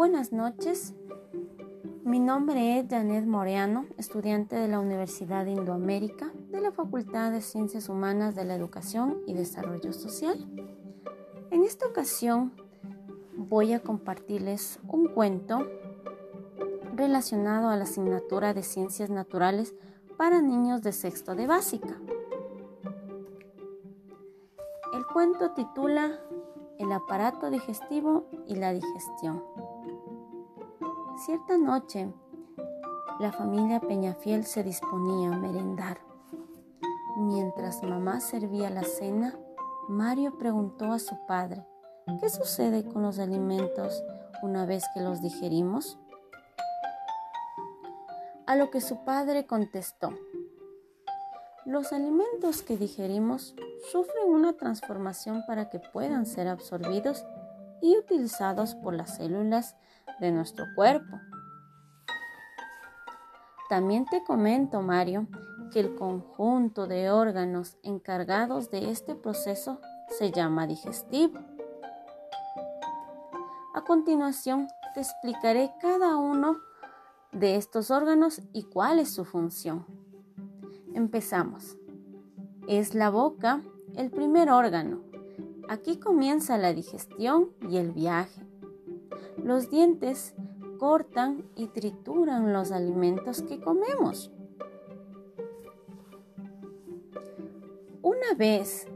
Buenas noches. Mi nombre es Janet Moreano, estudiante de la Universidad de Indoamérica de la Facultad de Ciencias Humanas de la Educación y Desarrollo Social. En esta ocasión voy a compartirles un cuento relacionado a la asignatura de Ciencias Naturales para niños de sexto de básica. El cuento titula El aparato digestivo y la digestión. Cierta noche, la familia Peñafiel se disponía a merendar. Mientras mamá servía la cena, Mario preguntó a su padre, ¿qué sucede con los alimentos una vez que los digerimos? A lo que su padre contestó, los alimentos que digerimos sufren una transformación para que puedan ser absorbidos y utilizados por las células de nuestro cuerpo. También te comento, Mario, que el conjunto de órganos encargados de este proceso se llama digestivo. A continuación, te explicaré cada uno de estos órganos y cuál es su función. Empezamos. Es la boca el primer órgano. Aquí comienza la digestión y el viaje. Los dientes cortan y trituran los alimentos que comemos. Una vez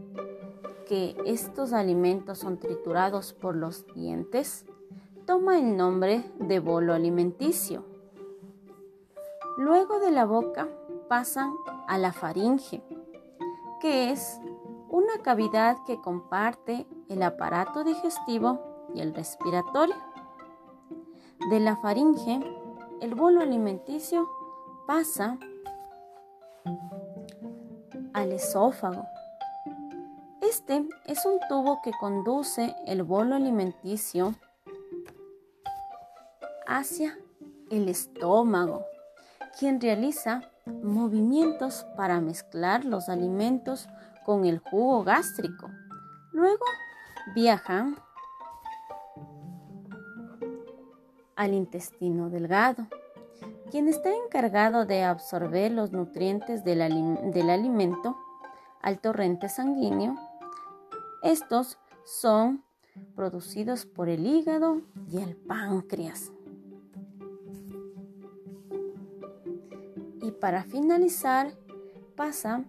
que estos alimentos son triturados por los dientes, toma el nombre de bolo alimenticio. Luego de la boca pasan a la faringe, que es una cavidad que comparte el aparato digestivo y el respiratorio. De la faringe, el bolo alimenticio pasa al esófago. Este es un tubo que conduce el bolo alimenticio hacia el estómago, quien realiza movimientos para mezclar los alimentos con el jugo gástrico. Luego viajan al intestino delgado, quien está encargado de absorber los nutrientes del, alimento al torrente sanguíneo. Estos son producidos por el hígado y el páncreas. Y para finalizar, pasa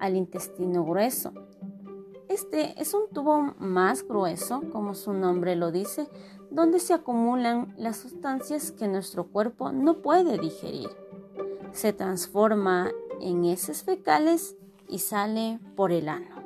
al intestino grueso. Este es un tubo más grueso, como su nombre lo dice, donde se acumulan las sustancias que nuestro cuerpo no puede digerir. Se transforma en heces fecales y sale por el ano.